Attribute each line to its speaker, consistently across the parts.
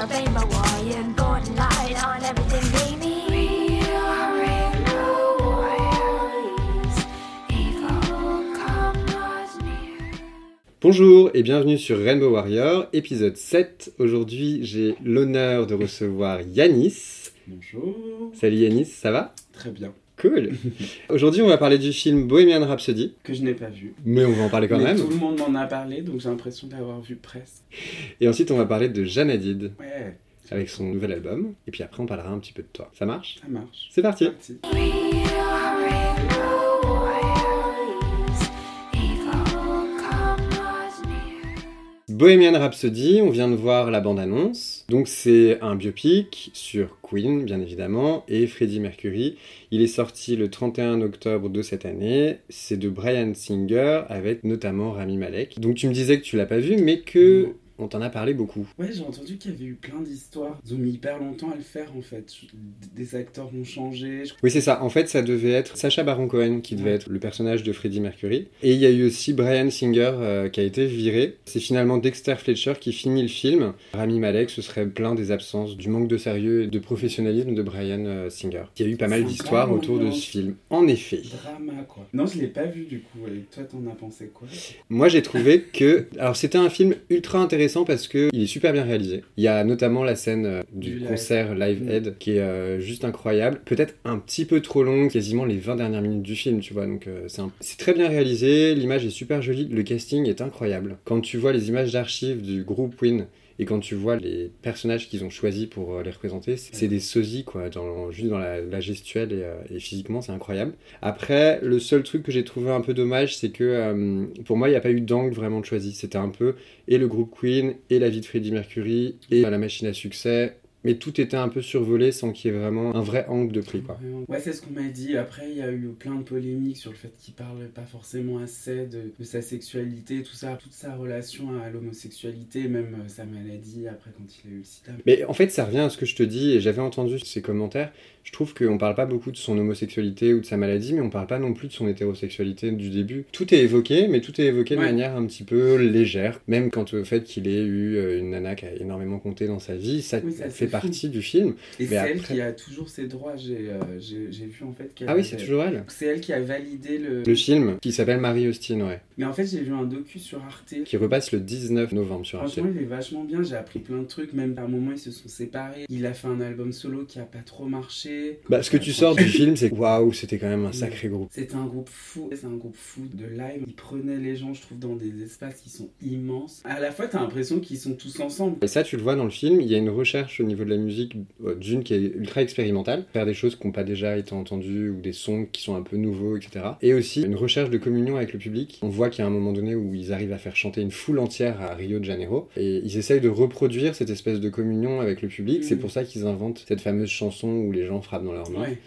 Speaker 1: a rainbow warrior, golden light on everything baby. We are rainbow warriors, evil come not near.
Speaker 2: Bonjour et bienvenue sur Rainbow Warrior, épisode 7. Aujourd'hui, j'ai l'honneur de recevoir Yanis.
Speaker 3: Bonjour.
Speaker 2: Salut Yanis, ça va?
Speaker 3: Très bien.
Speaker 2: Cool. Aujourd'hui, on va parler du film Bohemian Rhapsody,
Speaker 3: Que je n'ai pas vu.
Speaker 2: mais on va en parler quand
Speaker 3: Mais
Speaker 2: même.
Speaker 3: tout le monde m'en a parlé, donc j'ai l'impression d'avoir vu presque.
Speaker 2: Et ensuite, on va parler de Jeanne Hadid
Speaker 3: Ouais,
Speaker 2: avec son nouvel album. Et puis après, on parlera un petit peu de toi. Ça marche?
Speaker 3: Ça marche.
Speaker 2: C'est parti.
Speaker 3: Parti.
Speaker 2: Bohemian Rhapsody, on vient de voir la bande-annonce. Donc c'est un biopic sur Queen, bien évidemment, et Freddie Mercury. Il est sorti le 31 octobre de cette année. C'est de Brian Singer avec notamment Rami Malek. Donc tu me disais que tu l'as pas vu, mais que. On t'en a parlé beaucoup.
Speaker 3: Ouais, j'ai entendu qu'il y avait eu plein d'histoires. Ils ont mis hyper longtemps à le faire en fait. Des acteurs ont changé.
Speaker 2: Oui, c'est ça. En fait, ça devait être Sacha Baron Cohen qui devait
Speaker 3: Ouais.
Speaker 2: être le personnage de Freddie Mercury. Et il y a eu aussi Brian Singer euh, qui a été viré. C'est finalement Dexter Fletcher qui finit le film. Rami Malek se serait plaint des absences, du manque de sérieux et de professionnalisme de Brian euh, Singer. Il y a eu pas mal d'histoires autour de ce film. En effet.
Speaker 3: Drama quoi. Non, je l'ai pas vu du coup. Et toi, t'en as pensé quoi?
Speaker 2: Moi, j'ai trouvé que. Alors, c'était un film ultra intéressant parce que il est super bien réalisé. Il y a notamment la scène euh, du, concert Live
Speaker 3: Mm.
Speaker 2: Aid qui est euh, juste incroyable. Peut-être un petit peu trop long, quasiment les 20 dernières minutes du film, tu vois. Donc, euh, c'est un- très bien réalisé. L'image est super jolie. Le casting est incroyable. Quand tu vois les images d'archives du groupe Queen. Et quand tu vois les personnages qu'ils ont choisis pour euh, les représenter, c'est des sosies, quoi, dans, juste dans la, gestuelle et, euh, et physiquement, c'est incroyable. Après, le seul truc que j'ai trouvé un peu dommage, c'est que euh, pour moi, il n'y a pas eu d'angle vraiment choisi. C'était un peu et le groupe Queen, et la vie de Freddie Mercury, et la machine à succès. Mais tout était un peu survolé sans qu'il y ait vraiment un vrai angle de prix, quoi.
Speaker 3: Ouais, c'est ce qu'on m'a dit. Après, il y a eu plein de polémiques sur le fait qu'il parle pas forcément assez de, de sa sexualité, tout ça, toute sa relation à l'homosexualité, même euh, sa maladie après quand il a eu le sida.
Speaker 2: Mais en fait, ça revient à ce que je te dis, et j'avais entendu ces commentaires. Je trouve qu'on parle pas beaucoup de son homosexualité ou de sa maladie, mais on parle pas non plus de son hétérosexualité du début. Tout est évoqué, mais tout est évoqué de
Speaker 3: Ouais.
Speaker 2: manière un petit peu légère. Même quant au fait qu'il ait eu euh, une nana qui a énormément compté dans sa vie, ça,
Speaker 3: Oui, ça,
Speaker 2: fait. Partie du film.
Speaker 3: Et c'est elle qui a toujours ses droits. J'ai euh, j'ai- vu en fait qu'elle
Speaker 2: Ah oui, c'est toujours elle.
Speaker 3: C'est elle qui a validé le.
Speaker 2: Le film qui s'appelle Marie Austin, ouais.
Speaker 3: Mais en fait, j'ai vu un docu sur Arte.
Speaker 2: Qui repasse le 19 novembre sur Arte.
Speaker 3: Franchement, il est vachement bien. J'ai appris plein de trucs. Même à un moment, ils se sont séparés. Il a fait un album solo qui a pas trop marché.
Speaker 2: Bah, ce que tu sors du film, c'est waouh, c'était quand même un sacré groupe.
Speaker 3: C'était un groupe fou, c'est un groupe fou de live. Ils prenaient les gens, je trouve, dans des espaces qui sont immenses. À la fois, t'as l'impression qu'ils sont tous ensemble.
Speaker 2: Et ça, tu le vois dans le film, il y a une recherche au niveau de la musique euh, d'une qui est ultra expérimentale, faire des choses qui n'ont pas déjà été entendues ou des sons qui sont un peu nouveaux, etc. Et aussi une recherche de communion avec le public. On voit qu'il y a un moment donné où ils arrivent à faire chanter une foule entière à Rio de Janeiro et ils essayent de reproduire cette espèce de communion avec le public. C'est
Speaker 3: Mhm.
Speaker 2: pour ça qu'ils inventent cette fameuse chanson où les gens frappent dans leurs mains.
Speaker 3: Ouais.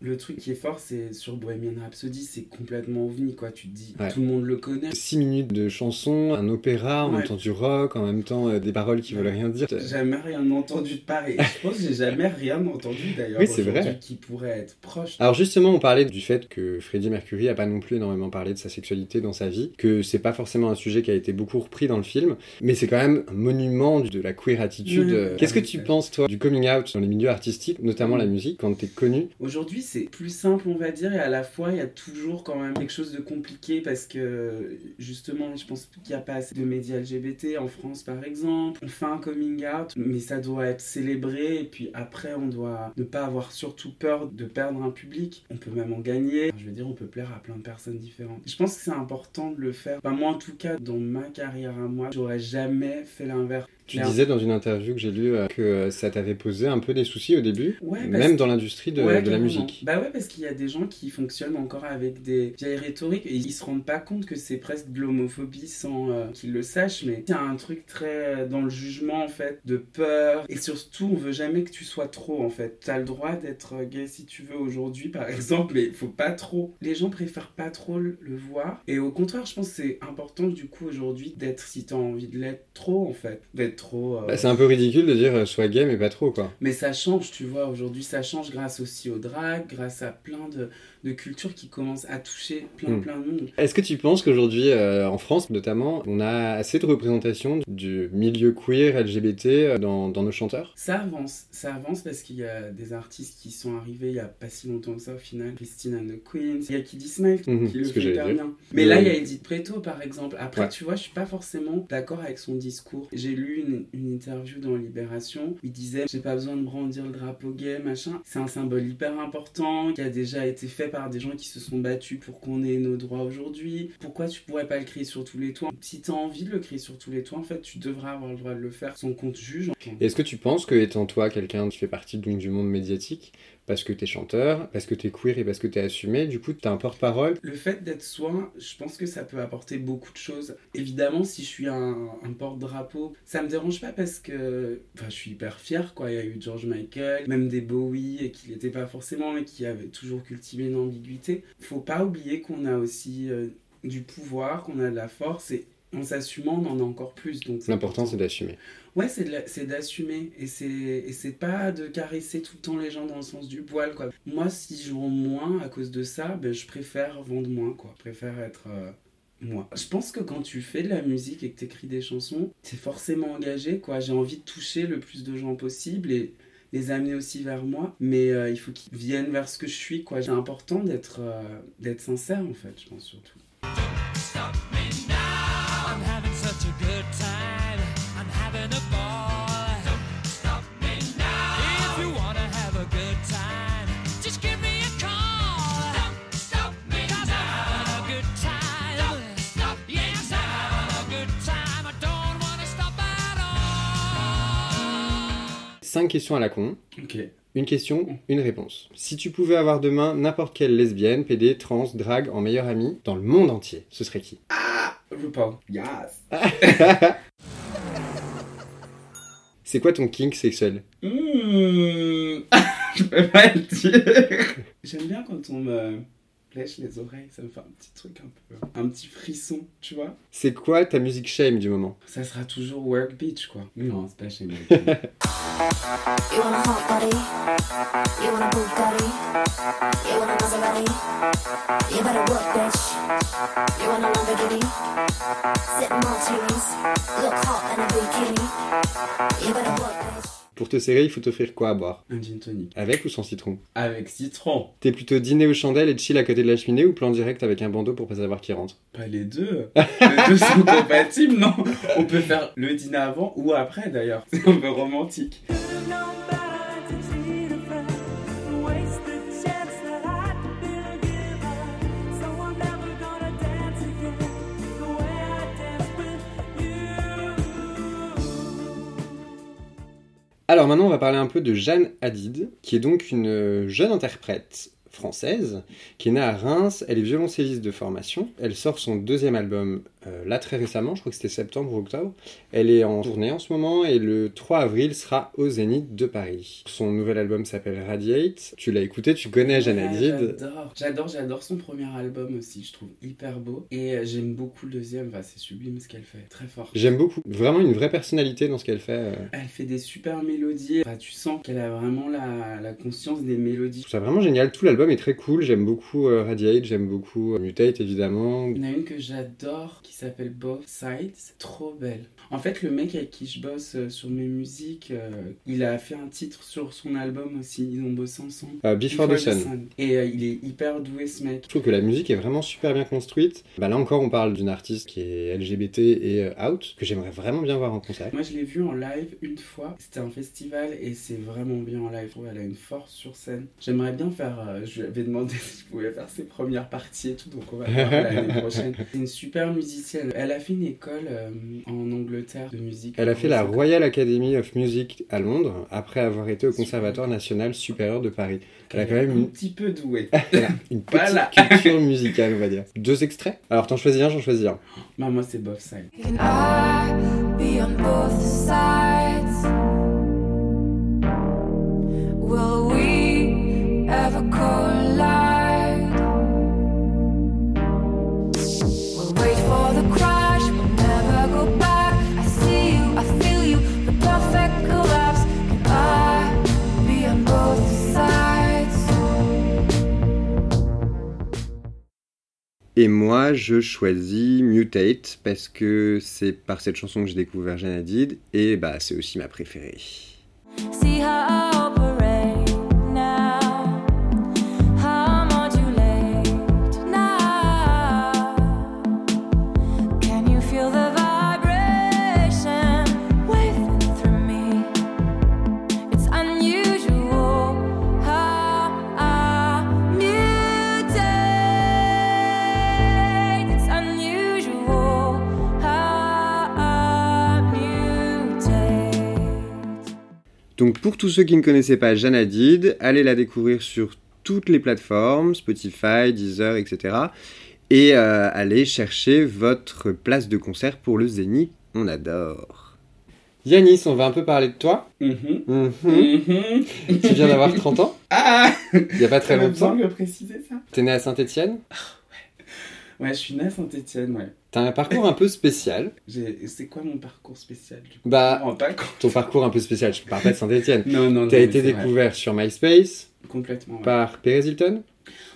Speaker 3: Le truc qui est fort, c'est sur Bohemian Rhapsody, c'est complètement ovni, quoi. Tu te dis,
Speaker 2: Ouais.
Speaker 3: tout le monde le connaît.
Speaker 2: 6 minutes de chanson, un opéra, en
Speaker 3: Ouais.
Speaker 2: même temps du rock, en même temps euh, des paroles qui veulent rien dire.
Speaker 3: J'ai Jamais rien entendu de pareil. Je pense que j'ai jamais rien entendu d'ailleurs.
Speaker 2: Oui, c'est vrai.
Speaker 3: Qui pourrait être proche.
Speaker 2: Alors justement, on parlait du fait que Freddie Mercury a pas non plus énormément parlé de sa sexualité dans sa vie, que c'est pas forcément un sujet qui a été beaucoup repris dans le film, mais c'est quand même un monument de la queer attitude. Qu'est-ce que tu penses toi du coming out dans les milieux artistiques, notamment la musique, quand t'es connu?
Speaker 3: Aujourd'hui, c'est plus simple, on va dire, et à la fois, il y a toujours quand même quelque chose de compliqué parce que, justement, je pense qu'il n'y a pas assez de médias LGBT en France, par exemple. On fait un coming out, mais ça doit être célébré, et puis après, on doit ne pas avoir surtout peur de perdre un public. On peut même en gagner. Je veux dire, on peut plaire à plein de personnes différentes. Je pense que c'est important de le faire. Enfin, moi, en tout cas, dans ma carrière à moi, j'aurais jamais fait l'inverse.
Speaker 2: Tu disais dans une interview que j'ai lue euh, que euh, ça t'avait posé un peu des soucis au début,
Speaker 3: Ouais,
Speaker 2: même dans l'industrie de,
Speaker 3: Ouais,
Speaker 2: de la musique.
Speaker 3: Bah ouais, parce qu'il y a des gens qui fonctionnent encore avec des vieilles rhétoriques et ils se rendent pas compte que c'est presque de l'homophobie sans euh, qu'ils le sachent. Mais il y a un truc très dans le jugement en fait, de peur et surtout on veut jamais que tu sois trop en fait. T'as le droit d'être gay si tu veux aujourd'hui par exemple, mais il faut pas trop. Les gens préfèrent pas trop le le voir et au contraire, je pense que c'est important du coup aujourd'hui d'être si t'as envie de l'être trop en fait, d'être trop. euh,
Speaker 2: Bah, c'est un peu ridicule de dire euh, sois gay mais pas trop quoi.
Speaker 3: mais ça change, tu vois, aujourd'hui ça change grâce aussi au drag, grâce à plein de, de cultures qui commencent à toucher plein
Speaker 2: Mm.
Speaker 3: plein de monde.
Speaker 2: Est-ce que tu penses qu'aujourd'hui, euh, en France notamment, on a assez de représentation du milieu queer LGBT dans, dans nos chanteurs?
Speaker 3: Ça avance, ça avance parce qu'il y a des artistes qui sont arrivés il y a pas si longtemps que ça au final. Christine and the Queens, il y a Kiddy Smile
Speaker 2: Mhm,
Speaker 3: qui le fait hyper bien. Mais là il y a Edith Preto par exemple. Après
Speaker 2: Ouais.
Speaker 3: tu vois, je suis pas forcément d'accord avec son discours. J'ai lu une, interview dans Libération, il disait j'ai pas besoin de brandir le drapeau gay, machin. C'est un symbole hyper important qui a déjà été fait par des gens qui se sont battus pour qu'on ait nos droits aujourd'hui. Pourquoi tu pourrais pas le crier sur tous les toits? Si t'as envie de le crier sur tous les toits, en fait, tu devrais avoir le droit de le faire sans qu'on te juge.
Speaker 2: Est-ce que tu penses que, étant toi quelqu'un qui fait partie donc, du monde médiatique, parce que t'es chanteur, parce que t'es queer et parce que t'es assumé, du coup t'as un porte-parole
Speaker 3: Le fait d'être soi, je pense que ça peut apporter beaucoup de choses. Évidemment, si je suis un, porte-drapeau, ça me dérange pas parce que enfin, je suis hyper fier. Quoi. Il y a eu George Michael, même des Bowie, et qui n'étaient pas forcément, mais qui avaient toujours cultivé une ambiguïté. Faut pas oublier qu'on a aussi euh, du pouvoir, qu'on a de la force, et en s'assumant, on en a encore plus. Donc
Speaker 2: L'important
Speaker 3: important.
Speaker 2: c'est d'assumer.
Speaker 3: Ouais, c'est d'assumer et c'est et c'est pas de caresser tout le temps les gens dans le sens du poil quoi. Moi, si je vends moins à cause de ça, ben je préfère vendre moins quoi. Je préfère être euh, moi. Je pense que quand tu fais de la musique et que t'écris des chansons, t'es forcément engagé quoi. J'ai envie de toucher le plus de gens possible et les amener aussi vers moi, mais euh, il faut qu'ils viennent vers ce que je suis quoi. C'est important d'être euh, d'être sincère en fait, je pense surtout.
Speaker 2: 5 questions à la con,
Speaker 3: Ok.
Speaker 2: une question, une réponse. Si tu pouvais avoir demain n'importe quelle lesbienne, PD, trans, drague en meilleure amie dans le monde entier, ce serait qui?
Speaker 3: RuPaul. Yes.
Speaker 2: C'est quoi ton kink sexuel?
Speaker 3: Mmh. je peux pas le dire. J'aime bien quand on me lèche les oreilles, ça me fait un petit truc un peu, un petit frisson, tu vois.
Speaker 2: C'est quoi ta musique shame du moment?
Speaker 3: Ça sera toujours work beach quoi. Non, c'est pas moi.
Speaker 1: You want a hot body? You want a Bugatti? You want a Maserati? You better work, bitch. You want a Lamborghini? Sip martinis, look hot in a bikini. You better work, bitch.
Speaker 2: Pour te serrer, il faut t'offrir quoi à boire
Speaker 3: un gin tonic.
Speaker 2: Avec ou sans citron
Speaker 3: Avec citron.
Speaker 2: T'es plutôt dîner aux chandelles et chill à côté de la cheminée ou plan direct avec un bandeau pour pas savoir qui rentre
Speaker 3: Pas les deux. Les deux sont compatibles, non? On peut faire le dîner avant ou après d'ailleurs. C'est un peu romantique.
Speaker 2: Alors maintenant, on va parler un peu de Jeanne Hadid, qui est donc une euh, jeune interprète française, qui est née à Reims, elle est violoncelliste de formation, elle sort son deuxième album euh, là très récemment, je crois que c'était septembre ou octobre, elle est en tournée en ce moment et le 3 avril sera au Zénith de Paris. Son nouvel album s'appelle Radiate, tu l'as écouté, tu connais
Speaker 3: Ouais,
Speaker 2: Hadid,
Speaker 3: J'adore, j'adore, j'adore son premier album aussi, je trouve hyper beau. Et euh, j'aime beaucoup le deuxième, enfin, c'est sublime ce qu'elle fait, très fort.
Speaker 2: j'aime beaucoup, vraiment une vraie personnalité dans ce qu'elle fait, euh,
Speaker 3: Elle fait des super mélodies, Enfin, tu sens qu'elle a vraiment la, la conscience des
Speaker 2: je
Speaker 3: mélodies.
Speaker 2: trouve ça vraiment génial, tout l'album est très cool, j'aime beaucoup euh, Radiate, j'aime beaucoup euh, Mutate évidemment,
Speaker 3: Il y en a une que j'adore qui s'appelle Both Sides, trop belle. En fait, le mec avec qui je bosse euh, sur mes musiques, euh, il a fait un titre sur son album aussi, ils ont bossé ensemble.
Speaker 2: Euh, Before, the Sun.
Speaker 3: Et euh, il est hyper doué ce mec.
Speaker 2: Je trouve que la musique est vraiment super bien construite. Bah là encore, on parle d'une artiste qui est LGBT et out, que j'aimerais vraiment bien voir en concert.
Speaker 3: Moi, je l'ai vu en live une fois. C'était un festival et c'est vraiment bien en live. Elle a une force sur scène. J'aimerais bien faire je lui avais demandé si je pouvais faire ses premières parties et tout, donc on va voir l'année prochaine. C'est une super musicienne. Elle a fait une école euh, en Angleterre de musique.
Speaker 2: Elle a fait la Royal Academy of Music à Londres après avoir été au Conservatoire national supérieur de Paris. Elle a quand même
Speaker 3: un
Speaker 2: une,
Speaker 3: petit peu douée.
Speaker 2: elle a une petite
Speaker 3: Voilà.
Speaker 2: culture musicale, on va dire. Deux extraits Alors t'en choisis un, j'en choisis un.
Speaker 3: bah, moi, c'est Bob Side.
Speaker 1: Can I be on both sides?
Speaker 2: Et moi, je choisis Mutate parce que c'est par cette chanson que j'ai découvert Jeanne Hadid et bah c'est aussi ma préférée. Donc pour tous ceux qui ne connaissaient pas Jeanne Hadid, allez la découvrir sur toutes les plateformes, Spotify, Deezer, etc. Et euh, allez chercher votre place de concert pour le Zénith, on adore. Yanis, on va un peu parler de toi.
Speaker 3: Mhm.
Speaker 2: Mhm.
Speaker 3: Mhm.
Speaker 2: tu viens d'avoir 30 ans,
Speaker 3: Ah
Speaker 2: il n'y a pas très longtemps.
Speaker 3: ça
Speaker 2: T'es né à Saint-Étienne?
Speaker 3: Ouais, je suis née à Saint-Etienne, ouais.
Speaker 2: T'as un parcours un peu spécial.
Speaker 3: C'est quoi mon parcours spécial du coup?
Speaker 2: Bah, ton parcours un peu spécial, je parle pas de Saint-Étienne.
Speaker 3: Non, non, non.
Speaker 2: T'as été
Speaker 3: vrai.
Speaker 2: découvert sur MySpace
Speaker 3: Complètement. ouais.
Speaker 2: par Perez Hilton?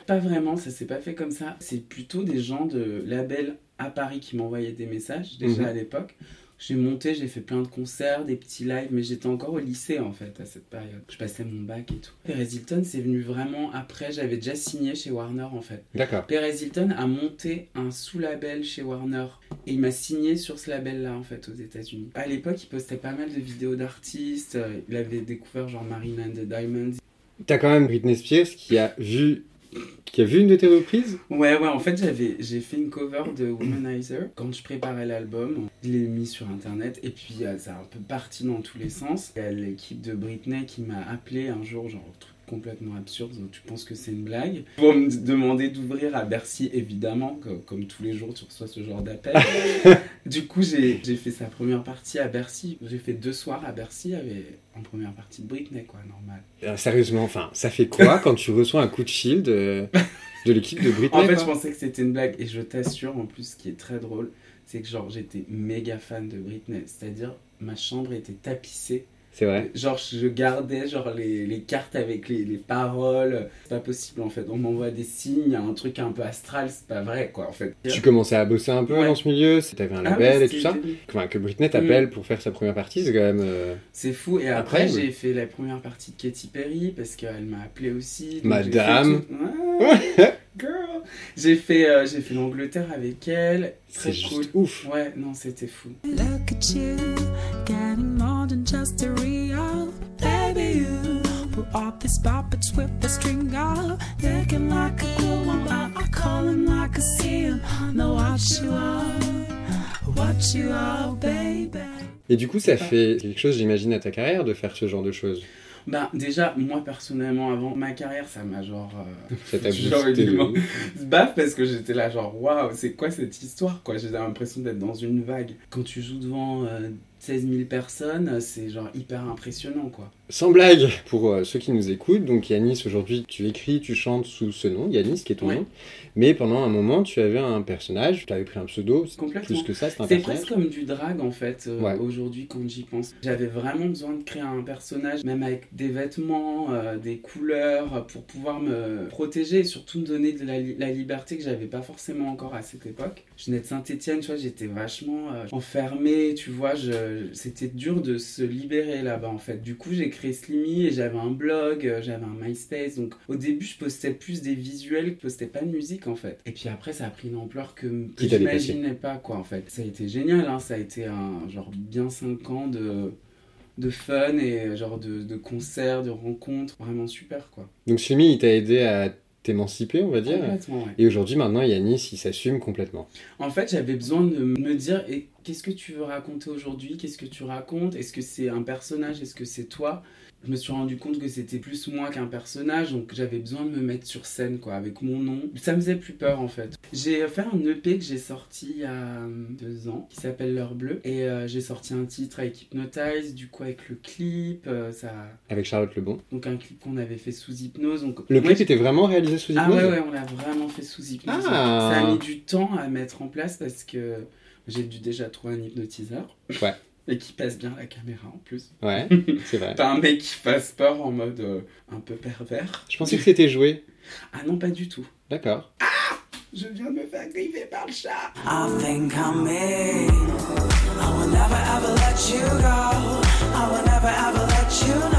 Speaker 3: Pas vraiment, ça s'est pas fait comme ça. C'est plutôt des gens de label à Paris qui m'envoyaient des messages, déjà
Speaker 2: Mhm.
Speaker 3: à l'époque. J'ai monté, j'ai fait plein de concerts, des petits lives, mais j'étais encore au lycée en fait à cette période. Je passais mon bac et tout. Perez Hilton, c'est venu vraiment après, j'avais déjà signé chez Warner en fait.
Speaker 2: D'accord.
Speaker 3: Perez Hilton a monté un sous-label chez Warner et il m'a signé sur ce label-là en fait aux États-Unis. À l'époque, il postait pas mal de vidéos d'artistes. euh, Il avait découvert genre Marina and the Diamonds.
Speaker 2: T'as quand même Britney Spears qui a vu, qui a vu une de tes reprises?
Speaker 3: Ouais, ouais, en fait, j'avais, j'ai fait une cover de Womanizer quand je préparais l'album. Je l'ai mis sur internet et puis euh, ça a un peu parti dans tous les sens. Il y a l'équipe de Britney qui m'a appelé un jour, genre, truc complètement absurde, donc tu penses que c'est une blague. Pour me demander d'ouvrir à Bercy, évidemment, co- comme, tous les jours, tu reçois ce genre d'appel. du coup, j'ai, j'ai fait sa première partie à Bercy. J'ai fait deux soirs à Bercy avec, en première partie de Britney, quoi, normal.
Speaker 2: Euh, sérieusement, enfin, ça fait quoi quand tu reçois un coup de shield euh, de l'équipe de Britney
Speaker 3: En fait,
Speaker 2: quoi
Speaker 3: je pensais que c'était une blague. Et je t'assure, en plus, ce qui est très drôle, c'est que genre j'étais méga fan de Britney. C'est-à-dire, ma chambre était tapissée.
Speaker 2: C'est vrai.
Speaker 3: Genre, je gardais genre les, les cartes avec les, les paroles. C'est pas possible en fait. On m'envoie des signes, il y a un truc un peu astral, c'est pas vrai quoi en fait.
Speaker 2: Tu commençais à bosser un peu
Speaker 3: Ouais.
Speaker 2: dans ce milieu, t'avais un
Speaker 3: Ah
Speaker 2: label et tout ça. Enfin, que Britney t'appelle pour faire sa première partie, c'est quand même. euh,
Speaker 3: C'est fou. Et après, j'ai fait la première partie de Katy Perry parce qu'elle m'a appelé aussi.
Speaker 2: Madame.
Speaker 3: tout- Ouais, girl. J'ai fait, euh, j'ai fait l'Angleterre avec elle. Très
Speaker 2: C'est
Speaker 3: cool.
Speaker 2: juste ouf.
Speaker 3: Ouais, non, c'était fou.
Speaker 4: Look at you, just a real baby. You put up these puppets with the string up, looking like a cool one. I, I call him like a seal. Know what you are, what you are, baby.
Speaker 2: Et du coup, ça fait quelque chose, j'imagine, à ta carrière de faire ce genre de choses.
Speaker 3: Bah, déjà, moi personnellement, avant ma carrière, ça m'a genre. euh,
Speaker 2: Ça t'a
Speaker 3: Genre, évidemment. baf parce que j'étais là, genre, waouh, c'est quoi cette histoire, quoi? J'ai l'impression d'être dans une vague. Quand tu joues devant euh, 16 000 personnes, c'est genre hyper impressionnant, quoi.
Speaker 2: Sans blague, pour euh, ceux qui nous écoutent, donc Yanis, aujourd'hui, tu écris, tu chantes sous ce nom, Yanis, qui est ton
Speaker 3: Ouais.
Speaker 2: nom. Mais pendant un moment, tu avais un personnage, tu avais pris un pseudo, plus que ça, c'est un
Speaker 3: C'est presque comme du drag en fait, euh,
Speaker 2: Ouais.
Speaker 3: aujourd'hui quand j'y pense. J'avais vraiment besoin de créer un personnage, même avec des vêtements, euh, des couleurs, pour pouvoir me protéger et surtout me donner de la, li- la liberté que j'avais pas forcément encore à cette époque. Je venais de Saint-Etienne, tu vois, j'étais vachement enfermée, tu vois, c'était dur de se libérer là-bas en fait. Du coup, j'ai créé Slimmy et j'avais un blog, euh, j'avais un MySpace, donc au début, je postais plus des visuels, je postais pas de musique en fait. Et puis après, ça a pris une ampleur que,
Speaker 2: dépassé.
Speaker 3: j'imaginais pas quoi en fait. Ça a été génial, hein, ça a été un genre bien 5 ans de, de fun et genre de, de concerts, de rencontres, vraiment super quoi.
Speaker 2: Donc Sumi, il t'a aidé à t'émanciper, on va dire.
Speaker 3: Complètement, ouais.
Speaker 2: Et aujourd'hui, maintenant, Yanis, il s'assume complètement.
Speaker 3: En fait, j'avais besoin de me dire et qu'est-ce que tu veux raconter aujourd'hui? Qu'est-ce que tu racontes? Est-ce que c'est un personnage? Est-ce que c'est toi? Je me suis rendu compte que c'était plus moi qu'un personnage, donc j'avais besoin de me mettre sur scène, quoi, avec mon nom. Ça me faisait plus peur, en fait. J'ai fait un EP que j'ai sorti il y a euh, deux ans, qui s'appelle L'heure bleue, et euh, j'ai sorti un titre avec Hypnotize, du coup avec le clip, euh, ça,
Speaker 2: Avec Charlotte Lebon.
Speaker 3: donc un clip qu'on avait fait sous hypnose. Donc
Speaker 2: Le clip était vraiment réalisé sous
Speaker 3: ah
Speaker 2: hypnose
Speaker 3: ouais, ouais, on l'a vraiment fait sous hypnose.
Speaker 2: Ah.
Speaker 3: Ça a mis du temps à mettre en place parce que j'ai dû déjà trouver un hypnotiseur.
Speaker 2: Ouais.
Speaker 3: Et qui passe bien la caméra en plus.
Speaker 2: Ouais, c'est vrai.
Speaker 3: Pas un mec qui fasse peur en mode euh, un peu pervers.
Speaker 2: Je pensais que c'était joué.
Speaker 3: Ah non, pas du tout.
Speaker 2: D'accord.
Speaker 3: Je viens de me faire griffer par le chat.
Speaker 4: I think I'm me. I will never ever let you go. I will never ever let you know.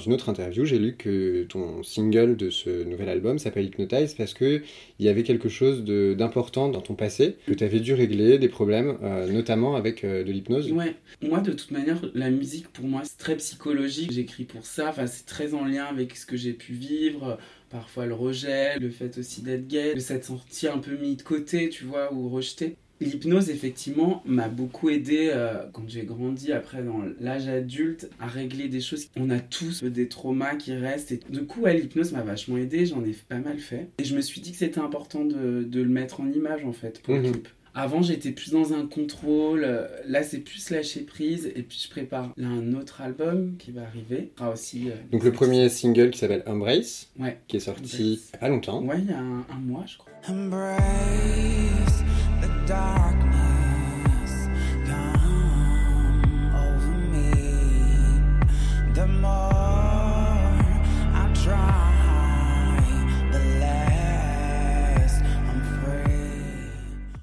Speaker 2: Une autre interview, j'ai lu que ton single de ce nouvel album s'appelle Hypnotize parce que il y avait quelque chose d'important dans ton passé que tu avais dû régler, des problèmes, euh, notamment avec euh, de l'hypnose.
Speaker 3: Ouais, moi de toute manière, la musique pour moi c'est très psychologique. J'écris pour ça, enfin, c'est très en lien avec ce que j'ai pu vivre. Parfois le rejet, le fait aussi d'être gay, de s'être senti un peu mis de côté, tu vois, ou rejeté. L'hypnose, effectivement, m'a beaucoup aidé euh, quand j'ai grandi après dans l'âge adulte à régler des choses. On a tous des traumas qui restent. Et du coup, ouais, l'hypnose m'a vachement aidé. J'en ai pas mal fait. Et je me suis dit que c'était important de, de le mettre en image, en fait, pour le
Speaker 2: Mhm.
Speaker 3: clip. Avant, j'étais plus dans un contrôle. euh, Là, c'est plus lâcher prise. Et puis, je prépare là un autre album qui va arriver. Ah, aussi. euh,
Speaker 2: Donc le premier single qui s'appelle Embrace,
Speaker 3: Ouais.
Speaker 2: qui est sorti
Speaker 3: Embrace.
Speaker 2: longtemps.
Speaker 3: Ouais, il y a un, un mois, je crois.
Speaker 4: Embrace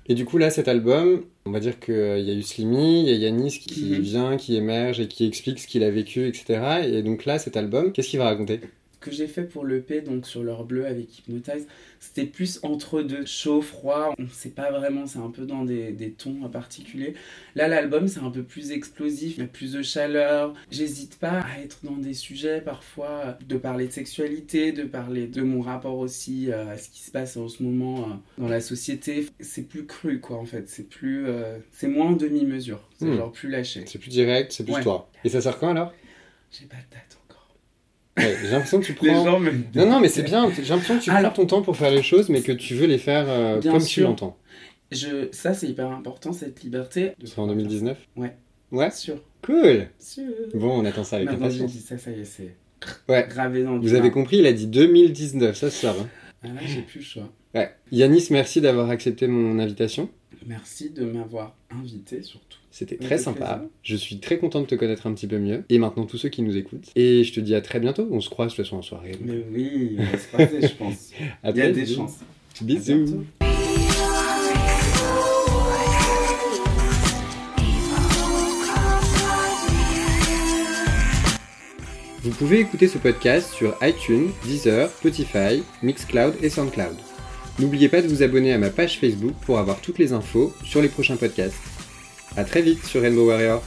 Speaker 2: Et du coup là cet album, on va dire qu'il y a eu Slimy, il y a Yanis qui
Speaker 3: Mhm.
Speaker 2: vient, qui émerge et qui explique ce qu'il a vécu, etc. Et donc là cet album, qu'est-ce qu'il va raconter?
Speaker 3: Que j'ai fait pour l'EP, donc sur l'heure bleue avec Hypnotize, c'était plus entre deux, chaud, froid, on sait pas vraiment, c'est un peu dans des, des tons en particulier. Là, l'album, c'est un peu plus explosif, il y a plus de chaleur. J'hésite pas à être dans des sujets parfois, de parler de sexualité, de parler de mon rapport aussi euh, à ce qui se passe en ce moment euh, dans la société. C'est plus cru, quoi, en fait, c'est plus... euh, c'est moins en demi-mesure, c'est
Speaker 2: Hmm.
Speaker 3: genre plus lâché.
Speaker 2: C'est plus direct, c'est plus
Speaker 3: Ouais.
Speaker 2: toi. Et ça sort quand alors?
Speaker 3: J'ai pas de date.
Speaker 2: Ouais, J'ai l'impression que tu
Speaker 3: Les
Speaker 2: prends...
Speaker 3: gens me...
Speaker 2: Non, non, mais c'est bien. J'ai l'impression que tu
Speaker 3: Alors-
Speaker 2: prends ton temps pour faire les choses, mais que tu veux les faire euh,
Speaker 3: Bien
Speaker 2: comme tu l'entends.
Speaker 3: Je, ça, c'est hyper important, cette liberté. de
Speaker 2: C'est en 2019
Speaker 3: Ouais.
Speaker 2: Ouais
Speaker 3: Sûr.
Speaker 2: Cool
Speaker 3: Sûr.
Speaker 2: Bon, on attend ça avec
Speaker 3: Maintenant, j'ai
Speaker 2: impatience.
Speaker 3: dit ça, ça y est, c'est
Speaker 2: Ouais.
Speaker 3: gravé dans le
Speaker 2: Vous avez compris, il a dit 2019, ça se sort. hein.
Speaker 3: Ah, là, j'ai plus le choix.
Speaker 2: Ouais. Yanis, merci d'avoir accepté mon invitation.
Speaker 3: Merci de m'avoir invité, surtout.
Speaker 2: C'était très sympa.
Speaker 3: plaisir.
Speaker 2: Je suis très content de te connaître un petit peu mieux. Et maintenant, tous ceux qui nous écoutent. Et je te dis à très bientôt. On se croise de toute façon en soirée. donc
Speaker 3: Mais oui, on va se croiser, je pense.
Speaker 2: à
Speaker 3: Il y a des chances.
Speaker 2: Bisous. Vous pouvez écouter ce podcast sur iTunes, Deezer, Spotify, Mixcloud et Soundcloud. N'oubliez pas de vous abonner à ma page Facebook pour avoir toutes les infos sur les prochains podcasts. A très vite sur Rainbow Warrior.